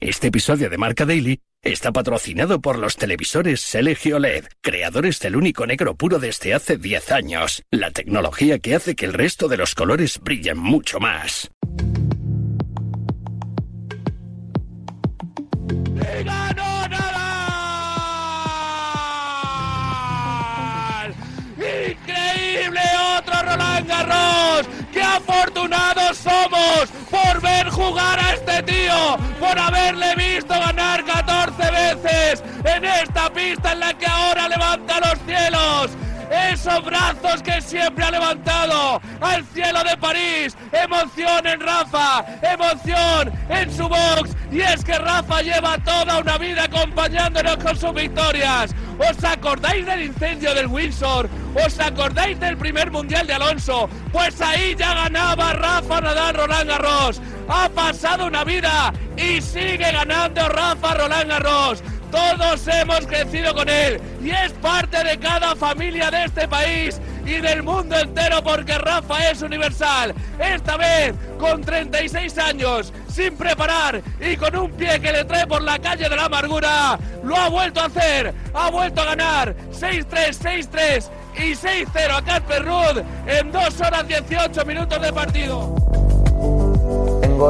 Este episodio de Marca Daily está patrocinado por los televisores LG OLED, creadores del único negro puro desde hace 10 años, la tecnología que hace que el resto de los colores brillen mucho más. ¡Increíble! ¡Otro Roland Garros! ¡Qué afortunados somos por ver jugar este tío! ¡Por haberle visto ganar 14 veces en esta pista en la que ahora levanta los cielos! esos brazos que siempre ha levantado al cielo de París. Emoción en Rafa, emoción en su box. Y es que Rafa lleva toda una vida acompañándonos con sus victorias. ¿Os acordáis del incendio del Windsor? ¿Os acordáis del primer mundial de Alonso? Pues ahí ya ganaba Rafa Nadal Roland Garros. Ha pasado una vida y sigue ganando Rafa Roland Garros. Todos hemos crecido con él y es parte de cada familia de este país y del mundo entero porque Rafa es universal. Esta vez con 36 años, sin preparar y con un pie que le trae por la calle de la amargura, lo ha vuelto a hacer, ha vuelto a ganar 6-3, 6-3 y 6-0 a Casper Ruud en 2 horas 18 minutos de partido.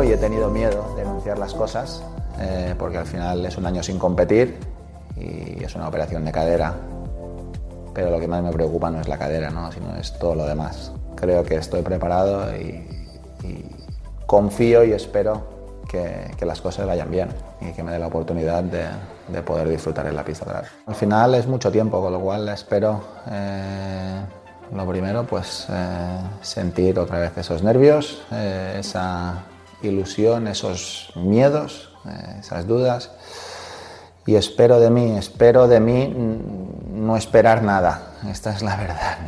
Y he tenido miedo de anunciar las cosas eh, porque al final es un año sin competir y es una operación de cadera. Pero lo que más me preocupa no es la cadera, ¿no? sino es todo lo demás. Creo que estoy preparado y, confío y espero que, las cosas vayan bien y que me dé la oportunidad de, poder disfrutar en la pista atrás. Al final es mucho tiempo, con lo cual espero, eh, lo primero, pues eh, sentir otra vez esos nervios, esa ilusión, esos miedos eh, esas dudas. Y espero de mí, espero de mí no esperar nada. Esta es la verdad,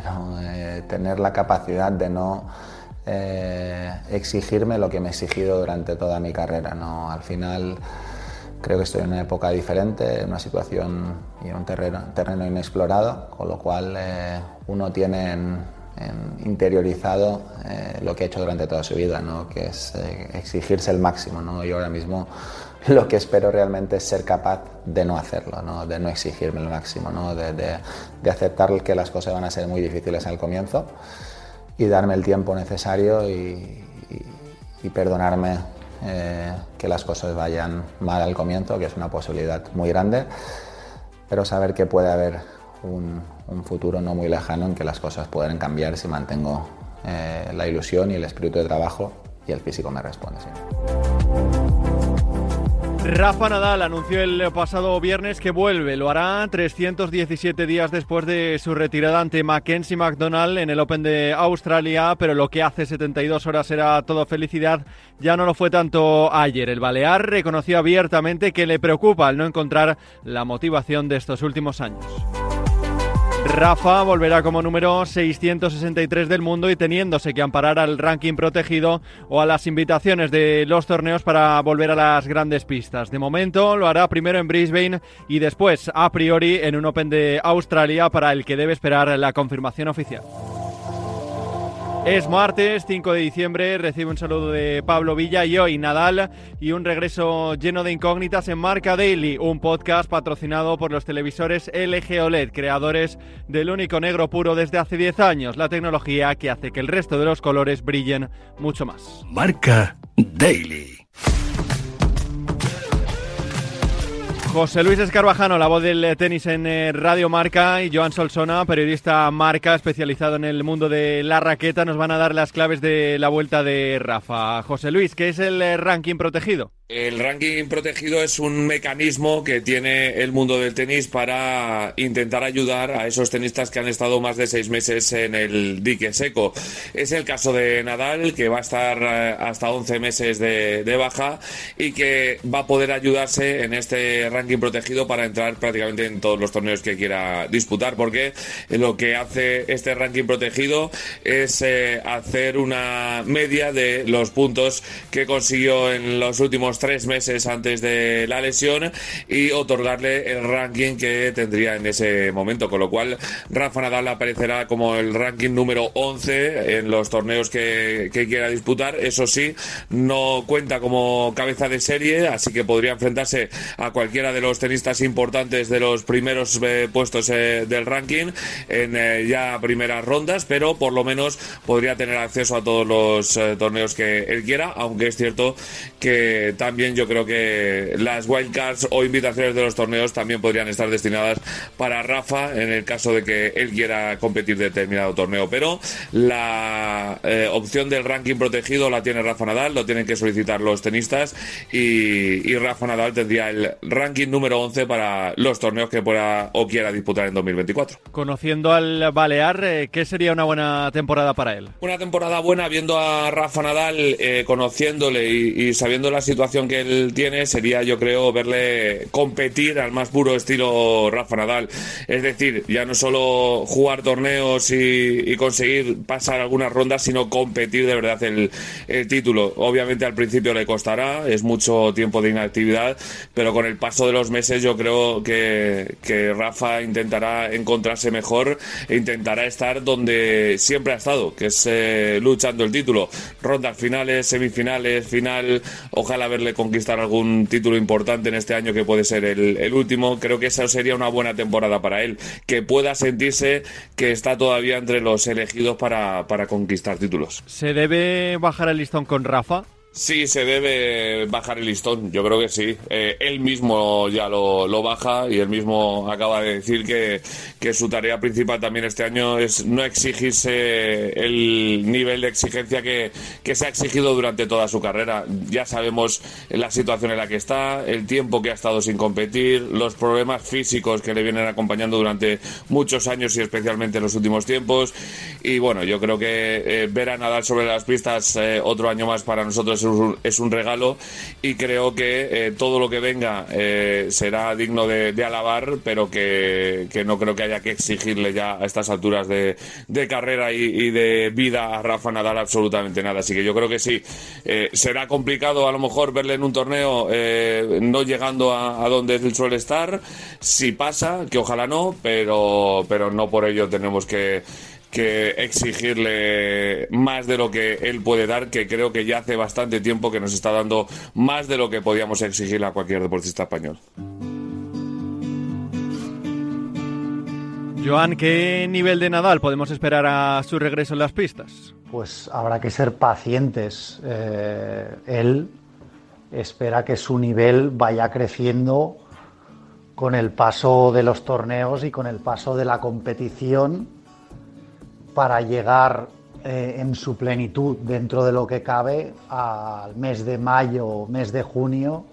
eh, tener la capacidad de no eh, exigirme lo que me he exigido durante toda mi carrera. ¿no? Al final creo que estoy en una época diferente, en una situación y en un terreno, terreno inexplorado, con lo cual uno tiene interiorizado lo que ha hecho durante toda su vida, ¿no? que es exigirse el máximo. ¿no? Yo ahora mismo lo que espero realmente es ser capaz de no hacerlo, ¿no? de no exigirme el máximo, ¿no? de, de, aceptar que las cosas van a ser muy difíciles el comienzo y darme el tiempo necesario y, perdonarme eh, que las cosas vayan mal al comienzo, que es una posibilidad muy grande, pero saber que puede haber un, futuro no muy lejano en que las cosas pueden cambiar si mantengo eh, la ilusión y el espíritu de trabajo y el físico me responde. Rafa Nadal anunció el pasado viernes que vuelve. Lo hará 317 días después de su retirada ante Mackenzie McDonald en el Open de Australia, pero lo que hace 72 horas era todo felicidad. Ya no lo fue tanto ayer. El Balear reconoció abiertamente que le preocupa el no encontrar la motivación de estos últimos años. Rafa volverá como número 663 del mundo y teniéndose que amparar al ranking protegido o a las invitaciones de los torneos para volver a las grandes pistas. De momento lo hará primero en Brisbane y después a priori en un Open de Australia para el que debe esperar la confirmación oficial. Es martes 5 de diciembre, recibe un saludo de Pablo Villa y hoy Nadal y un regreso lleno de incógnitas en Marca Daily, un podcast patrocinado por los televisores LG OLED, creadores del único negro puro desde hace 10 años, la tecnología que hace que el resto de los colores brillen mucho más. Marca Daily. José Luis Escarvajano, la voz del tenis en eh, Radio Marca, y Joan Solsona, periodista Marca, especializado en el mundo de la raqueta, nos van a dar las claves de la vuelta de Rafa. José Luis, ¿qué es el eh, ranking protegido? El ranking protegido es un mecanismo que tiene el mundo del tenis para intentar ayudar a esos tenistas que han estado más de seis meses en el dique seco. Es el caso de Nadal, que va a estar eh, hasta 11 meses de, baja y que va a poder ayudarse en este ranking ranking protegido para entrar prácticamente en todos los torneos que quiera disputar, porque lo que hace este ranking protegido es eh, hacer una media de los puntos que consiguió en los últimos tres meses antes de la lesión y otorgarle el ranking que tendría en ese momento, con lo cual Rafa Nadal aparecerá como el ranking número 11 en los torneos que, que quiera disputar. Eso sí, no cuenta como cabeza de serie, así que podría enfrentarse a cualquiera de los tenistas importantes de los primeros eh, puestos eh, del ranking en eh, ya primeras rondas, pero por lo menos podría tener acceso a todos los torneos que él quiera, aunque es cierto que también yo creo que las wildcards o invitaciones de los torneos también podrían estar destinadas para Rafa en el caso de que él quiera competir determinado torneo, pero la opción del ranking protegido la tiene Rafa Nadal, lo tienen que solicitar los tenistas y, y Rafa Nadal tendría el ranking número 11 para los torneos que pueda o quiera disputar en 2024. Conociendo al Balear, eh, ¿qué sería una buena temporada para él? Una temporada buena viendo a Rafa Nadal, eh, conociéndole y, sabiendo la situación que él tiene, sería yo creo verle competir al más puro estilo Rafa Nadal. Es decir, ya no solo jugar torneos y, conseguir pasar algunas rondas, sino competir de verdad el, el título. Obviamente al principio le costará, es mucho tiempo de inactividad, pero con el paso de los meses yo creo que, que Rafa intentará encontrarse mejor e intentará estar donde siempre ha estado, que es eh, luchando el título. Rondas finales, semifinales, final, ojalá verle conquistar algún título importante en este año que puede ser el, último. Creo que esa sería una buena temporada para él, que pueda sentirse que está todavía entre los elegidos para, para conquistar títulos. ¿Se debe bajar el listón con Rafa? Sí, se debe bajar el listón, yo creo que sí. Eh, él mismo ya lo, lo, baja y él mismo acaba de decir que, que, su tarea principal también este año es no exigirse el nivel de exigencia que, que, se ha exigido durante toda su carrera. Ya sabemos la situación en la que está, el tiempo que ha estado sin competir, los problemas físicos que le vienen acompañando durante muchos años y especialmente en los últimos tiempos. Y bueno, yo creo que eh, ver a Nadal sobre las pistas eh, otro año más para nosotros es un, regalo y creo que eh, todo lo que venga eh, será digno de, alabar, pero que, no creo que haya que exigirle ya a estas alturas de, carrera y, de vida a Rafa Nadal absolutamente nada. Así que yo creo que sí, eh, será complicado a lo mejor verle en un torneo no llegando a, a, donde él suele estar. Si pasa, que ojalá no, pero, pero no por ello tenemos que que exigirle más de lo que él puede dar, que creo que ya hace bastante tiempo que nos está dando más de lo que podíamos exigirle a cualquier deportista español. Joan, ¿qué nivel de Nadal podemos esperar a su regreso en las pistas? Pues habrá que ser pacientes. Eh, él espera que su nivel vaya creciendo con el paso de los torneos y con el paso de la competición para llegar eh, en su plenitud dentro de lo que cabe al mes de mayo mes de junio,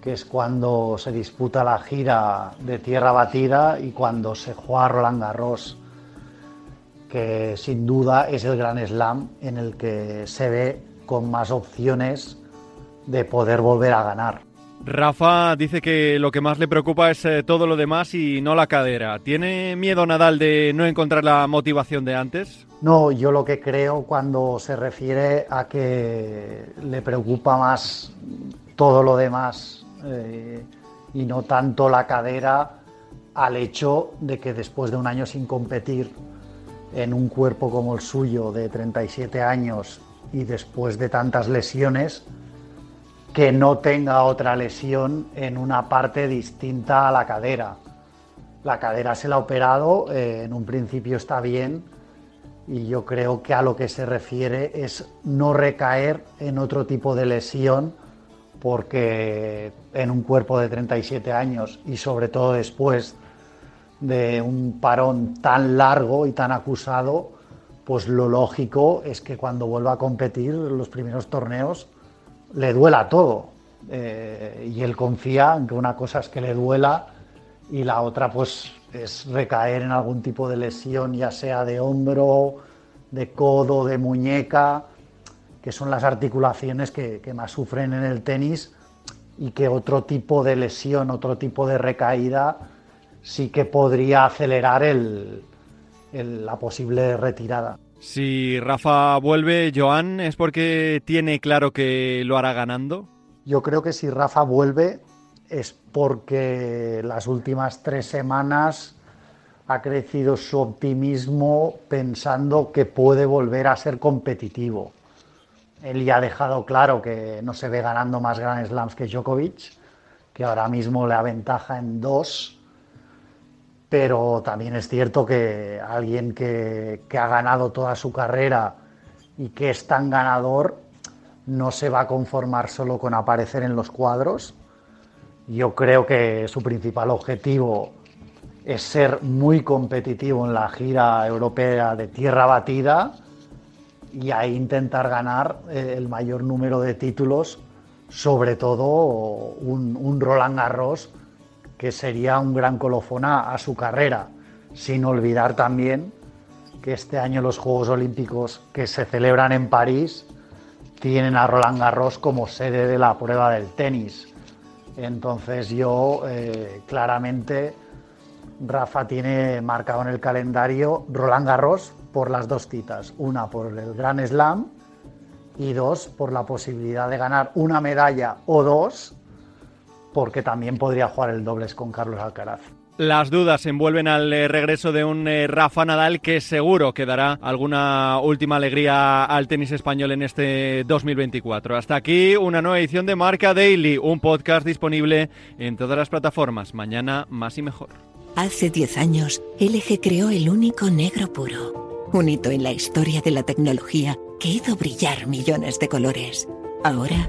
que es cuando se disputa la gira de tierra batida y cuando se juega Roland Garros, que sin duda es el gran slam en el que se ve con más opciones de poder volver a ganar. Rafa dice que lo que más le preocupa es eh, todo lo demás y no la cadera. ¿Tiene miedo Nadal de no encontrar la motivación de antes? No, yo lo que creo cuando se refiere a que le preocupa más todo lo demás eh, y no tanto la cadera al hecho de que después de un año sin competir en un cuerpo como el suyo de 37 años y después de tantas lesiones, que no tenga otra lesión en una parte distinta a la cadera. La cadera se la ha operado, eh, en un principio está bien y yo creo que a lo que se refiere es no recaer en otro tipo de lesión porque en un cuerpo de 37 años y sobre todo después de un parón tan largo y tan acusado, pues lo lógico es que cuando vuelva a competir los primeros torneos le duela todo. Eh, y él confía en que una cosa es que le duela y la otra pues es recaer en algún tipo de lesión, ya sea de hombro, de codo, de muñeca, que son las articulaciones que, más sufren en el tenis y que otro tipo de lesión, otro tipo de recaída sí que podría acelerar la posible retirada. Si Rafa vuelve, Joan, ¿es porque tiene claro que lo hará ganando? Yo creo que si Rafa vuelve es porque las últimas tres semanas ha crecido su optimismo pensando que puede volver a ser competitivo. Él ya ha dejado claro que no se ve ganando más Grand Slams que Djokovic, que ahora mismo le aventaja en dos, pero también es cierto que alguien que, ha ganado toda su carrera y que es tan ganador no se va a conformar solo con aparecer en los cuadros. Yo creo que su principal objetivo es ser muy competitivo en la gira europea de tierra batida y ahí intentar ganar eh, el mayor número de títulos, sobre todo un, Roland Garros que sería un gran colofón a, su carrera, sin olvidar también que este año los Juegos Olímpicos que se celebran en París tienen a Roland Garros como sede de la prueba del tenis. Entonces yo eh, claramente Rafa tiene marcado en el calendario Roland Garros por las dos citas, una por el Gran Slam y dos por la posibilidad de ganar una medalla o dos, porque también podría jugar el dobles con Carlos Alcaraz. Las dudas envuelven al eh, regreso de un eh, Rafa Nadal que seguro que dará alguna última alegría al tenis español en este 2024. Hasta aquí una nueva edición de Marca Daily, un podcast disponible en todas las plataformas. Mañana más y mejor. Hace 10 años, LG creó el único negro puro, un hito en la historia de la tecnología que hizo brillar millones de colores. Ahora,